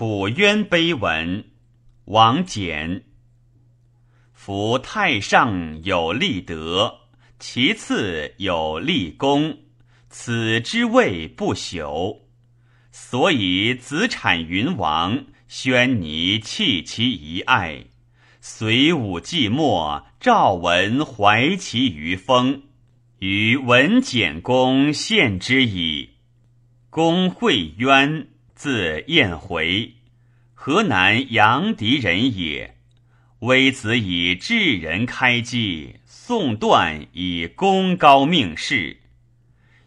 楚渊碑文，王翦。夫太上有立德，其次有立功，此之谓不朽。所以子产云王，宣尼弃其遗爱，隋武纪末，赵文怀其余风，于文简公献之矣。公惠渊，字彦回，河南阳翟人也。微子以智人开基，宋段以功高命世。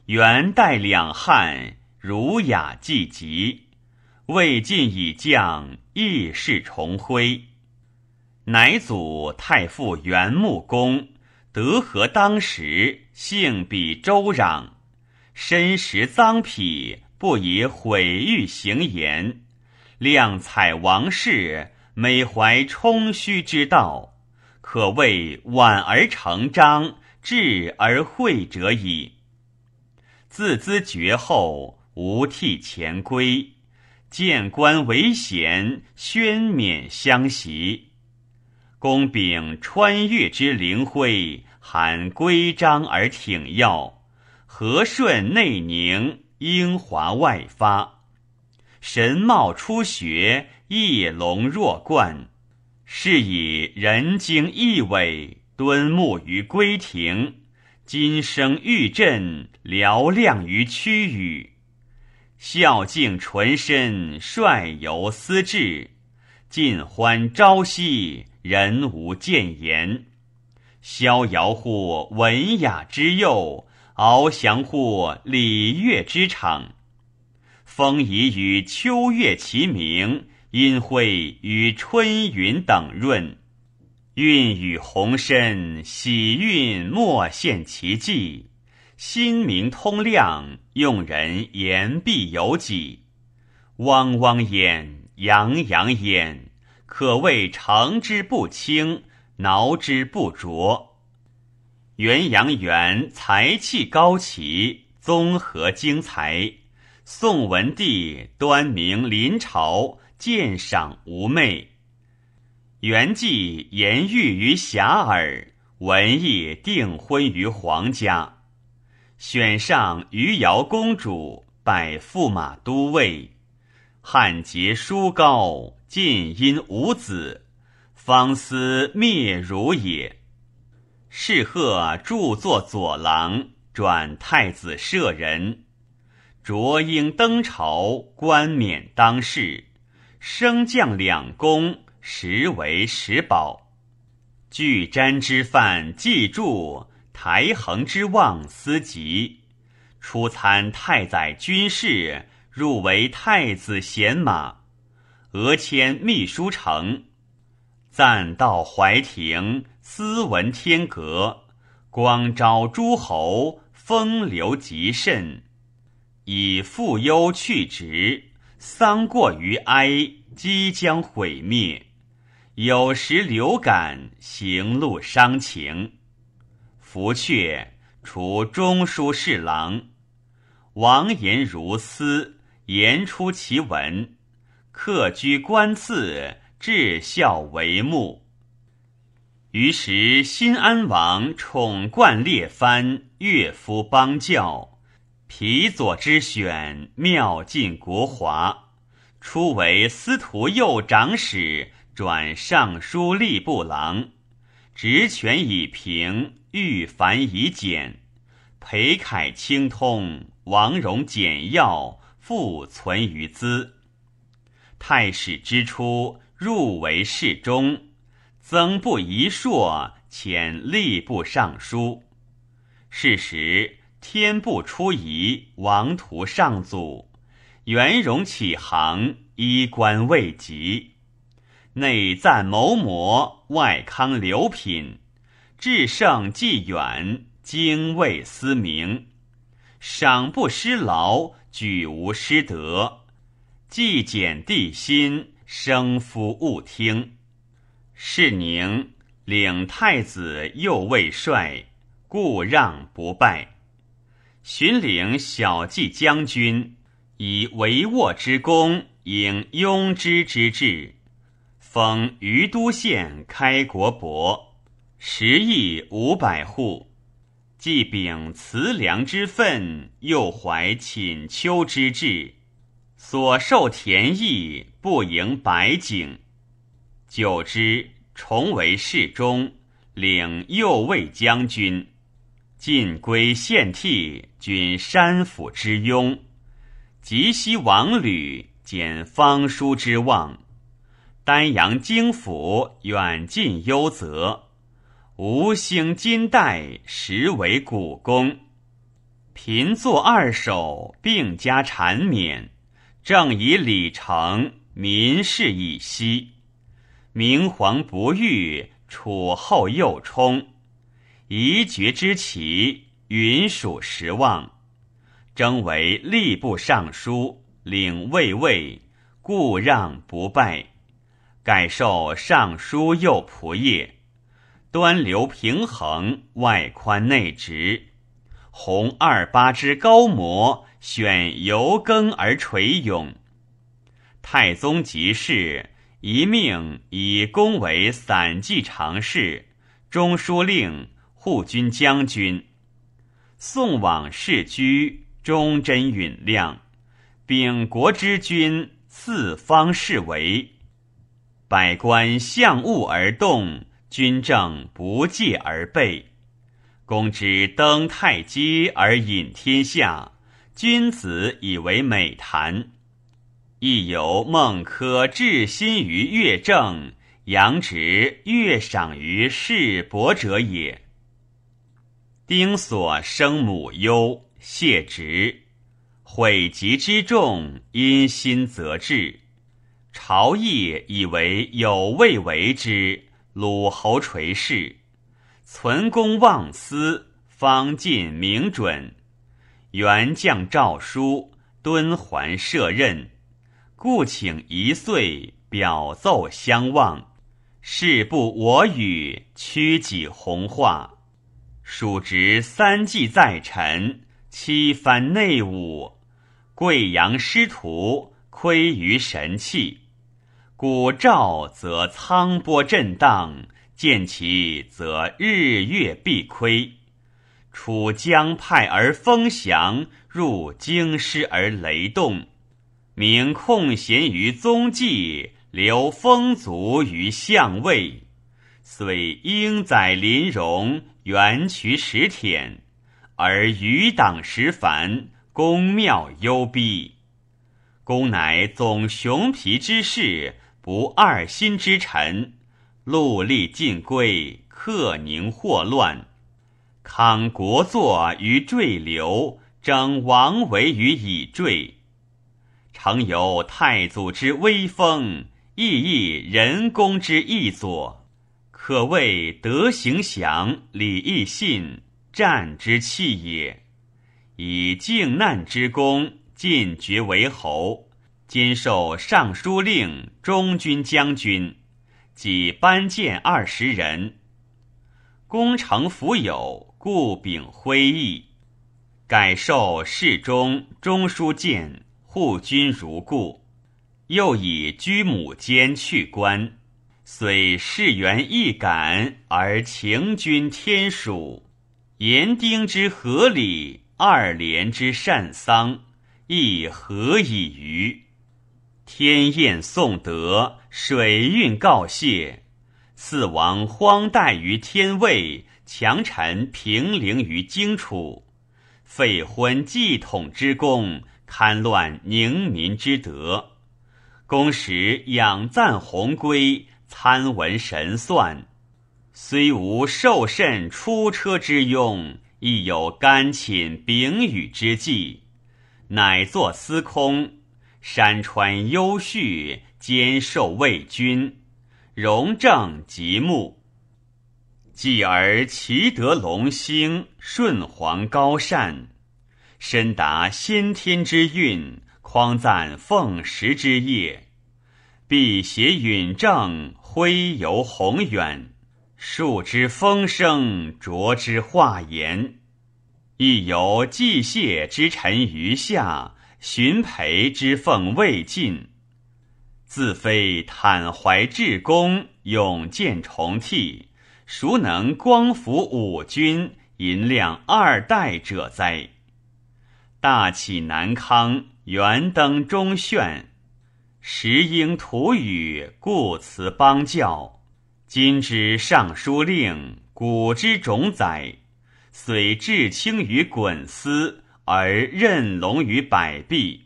元代两汉，儒雅济极。魏晋以降，义士重辉。乃祖太傅元穆公，德和当时，性比周壤。身识脏癖，不以毁誉行言；量采王室，每怀充虚之道，可谓婉而成章，质而会者矣。自兹绝后，无替前归，见官为贤，宣冕相袭。公秉穿越之灵辉，含规章而挺要。和顺内凝，英华外发，神貌初学，翼龙若冠。是以人精义伟，敦睦于归庭；今生玉振，嘹亮于区域。孝敬纯身，率游思志，尽欢朝夕，人无谏言。逍遥乎文雅之佑。翱翔乎礼乐之场，风仪与秋月齐明，阴晦与春云等润。韵与鸿深，喜韵莫现其迹。心明通亮，用人言必有己。汪汪焉，洋洋焉，可谓成之不轻，挠之不拙。元阳元才气高奇，综合精才。宋文帝端明临朝，鉴赏无昧。元济言喻于遐迩，文艺订婚于皇家。选上余姚公主，拜驸马都尉。汉杰书高，晋因无子，方思灭汝也。侍贺著作左郎，转太子舍人。卓英登朝，冠冕当世，升降两宫，实为实宝。巨瞻之范既著，台衡之望思及。初参太宰军事，入为太子贤马。俄迁秘书丞，暂到怀亭。斯文天格，光昭诸侯，风流极甚。以父忧去职，丧过于哀，即将毁灭。有时流感，行路伤情。福阙，除中书侍郎。王言如斯，言出其文。客居官次，至孝为目。于时，新安王宠冠列藩，乐夫邦教，皮左之选，妙尽国华。初为司徒右长史，转尚书吏部郎，职权已平，欲繁以简。裴楷清通，王戎简要，复存于兹。太史之初，入为侍中。曾不遗硕，遣吏部尚书。是时天不出仪，王图上祖，元荣起航，衣冠未及。内赞谋谟，外康流品，至圣既远，精卫思明。赏不失劳，举无失德。既简地心，生夫勿听。是宁领太子右卫帅，故让不拜。寻领小骑将军，以帷幄之功，引庸之之志，封于都县开国伯，十亿五百户。既秉慈良之分，又怀寝丘之志，所受田邑不盈百顷。久之，重为侍中，领右卫将军。晋归献替，君山府之庸；及西王吕，减方书之望。丹阳京府，远近优泽。吴兴金代，实为古功。贫作二首，并加缠绵。正以礼成，民事以息。明皇不遇，楚后又冲。夷绝之奇，云属十望，征为吏部尚书，领卫尉，故让不拜，改授尚书右仆射，端流平衡，外宽内直，弘二八之高模，选由耕而垂永。太宗即事，一命以功为散骑常侍，中书令。护军将军，送往世居，忠贞允亮，秉国之君，四方士为。百官向物而动，军政不戒而备。公之登太阶而引天下，君子以为美谈。亦有孟轲至心于乐正，杨直乐赏于世伯者也。丁所生母忧，谢职，悔疾之重，因心则至。朝议以为有未为之，鲁侯垂视，存公忘私，方尽明准。元将诏书，敦还设任，故请一岁，表奏相望。事不我与，屈己弘化。蜀职三季在臣，七番内务，贵阳师徒，亏于神器。古赵则苍波震荡，见其则日月必亏。楚江派而风翔，入京师而雷动。明空闲于宗纪，留风足于相位。虽英载麟戎。元渠石忝，而余党实繁，宫庙幽闭。公乃总雄皮之士，不二心之臣。戮力尽归，克宁祸乱。慷国祚于坠流，争王维于以坠。常有太祖之威风，亦亦人公之义佐。可谓德行祥，礼义信，战之器也。以靖难之功，进爵为侯，今受尚书令、中军将军，即班建二十人。功成弗有，故秉徽义，改授侍中、中书监、护君如故，又以居母监去官。虽事缘易感，而情君天属。言丁之合理，二连之善丧，亦何以于？天宴颂德，水运告谢。四王荒怠于天位，强臣平陵于荆楚。废昏继统之功，堪乱宁民之德。公时养赞鸿归。参文神算，虽无受甚出车之庸，亦有甘寝秉宇之计。乃作司空，山川优序，兼受魏君，荣正极目。继而其德隆兴，顺皇高善，深达先天之运，匡赞奉时之业，辟邪允正。挥游宏远，树之风声，着之化言。亦有季谢之臣余下，寻培之奉未尽。自非坦怀至公，勇健重替，孰能光服五军，银亮二代者哉？大起南康，元登中炫，时应土语，故辞邦教。今之尚书令，古之种宰，虽至轻于衮丝，而任龙于百弊，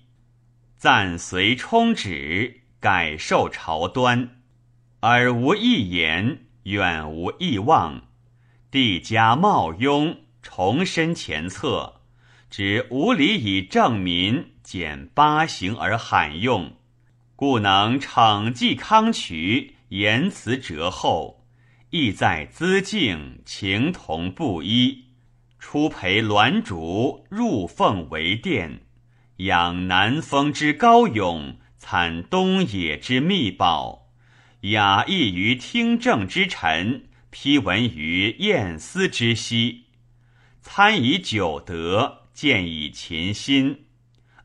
暂随充旨，改受朝端，而无一言，远无异望。帝加茂雍，重申前策。指无礼以正民，减八行而罕用，故能惩济康渠，言辞折后，意在资敬，情同布衣。出培鸾烛，入凤为殿，养南风之高咏，参东野之秘宝，雅逸于听政之臣，批文于验思之息，参以九德。见以琴心，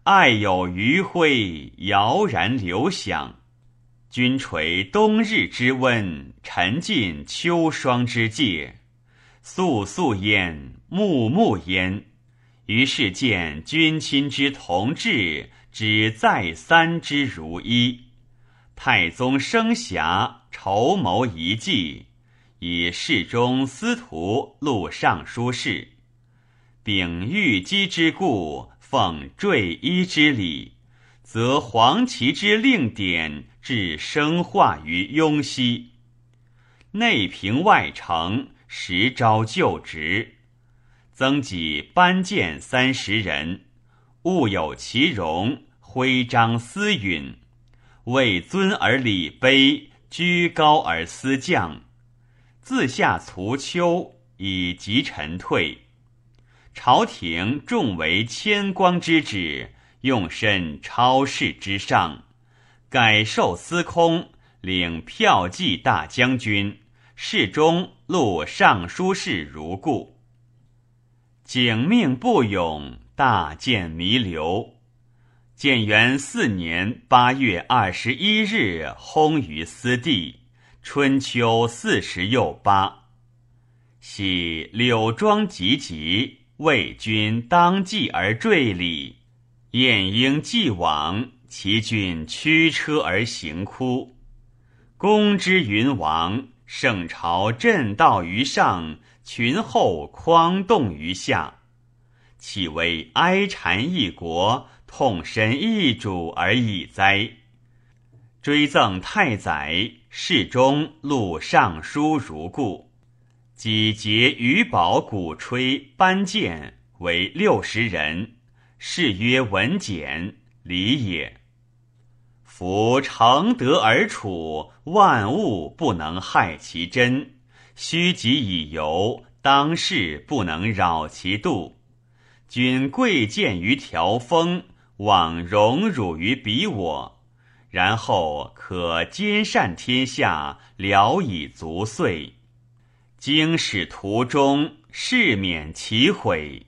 爱有余晖，遥然流响。君垂冬日之温，沉浸秋霜之戒。肃肃焉，穆穆焉。于是见君亲之同志，只再三之如一。太宗生遐，筹谋一计，以侍中司徒录尚书事。秉玉姬之故，奉坠衣之礼，则黄旗之令典，至生化于雍熙。内平外丞，实招就职，增给班谏三十人，物有其容，徽章思允，位尊而礼卑，居高而思降，自下卒丘，以及臣退。朝廷重为谦光之旨，用身超世之上，改授司空，领骠骑大将军，侍中录尚书事如故。景命不勇，大见弥留。建元四年八月二十一日，薨于私地，春秋四十又八。喜柳庄集集。魏君当继而坠礼，晏婴既往，其君驱车而行哭。公之云王，圣朝震道于上，群后匡动于下，岂为哀谗一国，痛身一主而已哉？追赠太宰，侍中录尚书如故。己节余宝鼓吹班建为六十人，是曰文简礼也。夫常德而处，万物不能害其真；虚己以游，当世不能扰其度。君贵贱于条风，望荣辱于彼我，然后可兼善天下，聊以足岁。经史途中，事免其毁；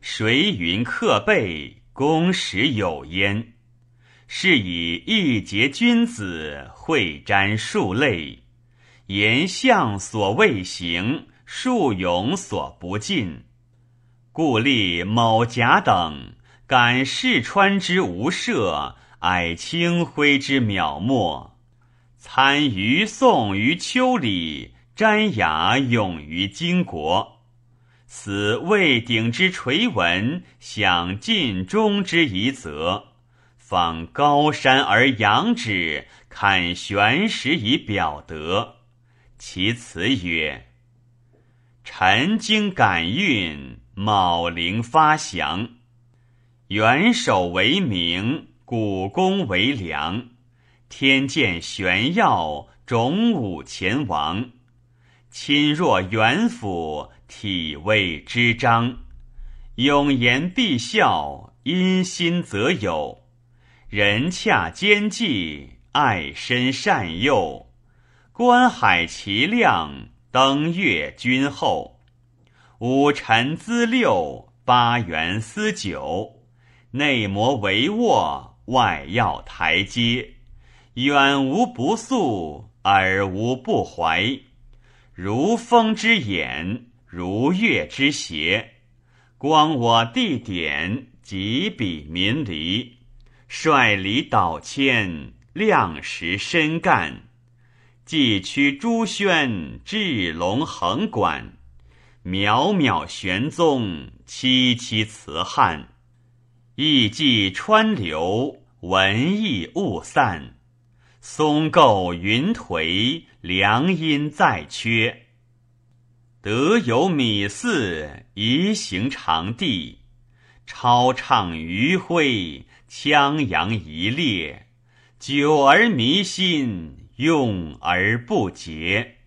谁云克备，公实有焉。是以一节君子，会瞻数类，言相所未行，数勇所不尽。故立某甲等，感世川之无赦，矮清辉之渺漠，参于宋于秋里。瞻雅勇于经国，此未鼎之垂文，享尽忠之遗泽。访高山而仰止，看玄石以表德。其词曰：“臣经感运，卯灵发祥。元首为名，古公为良。天见玄耀，种武前王。”亲若元辅，体味之章；永言必效，因心则有。人洽兼济，爱身善诱。观海其亮，登月君厚。五臣资六，八元思九。内膜帷幄，外要台阶。远无不肃，而无不怀。如风之眼，如月之斜，光我地点，几笔民离。率礼导迁，量实深干。既驱朱轩，至龙横管。渺渺玄宗，凄凄辞汉。意寄川流，文艺雾散。松构云颓，良音再缺。德有米四，宜行长地。超畅余晖，羌扬一列。久而弥新，用而不竭。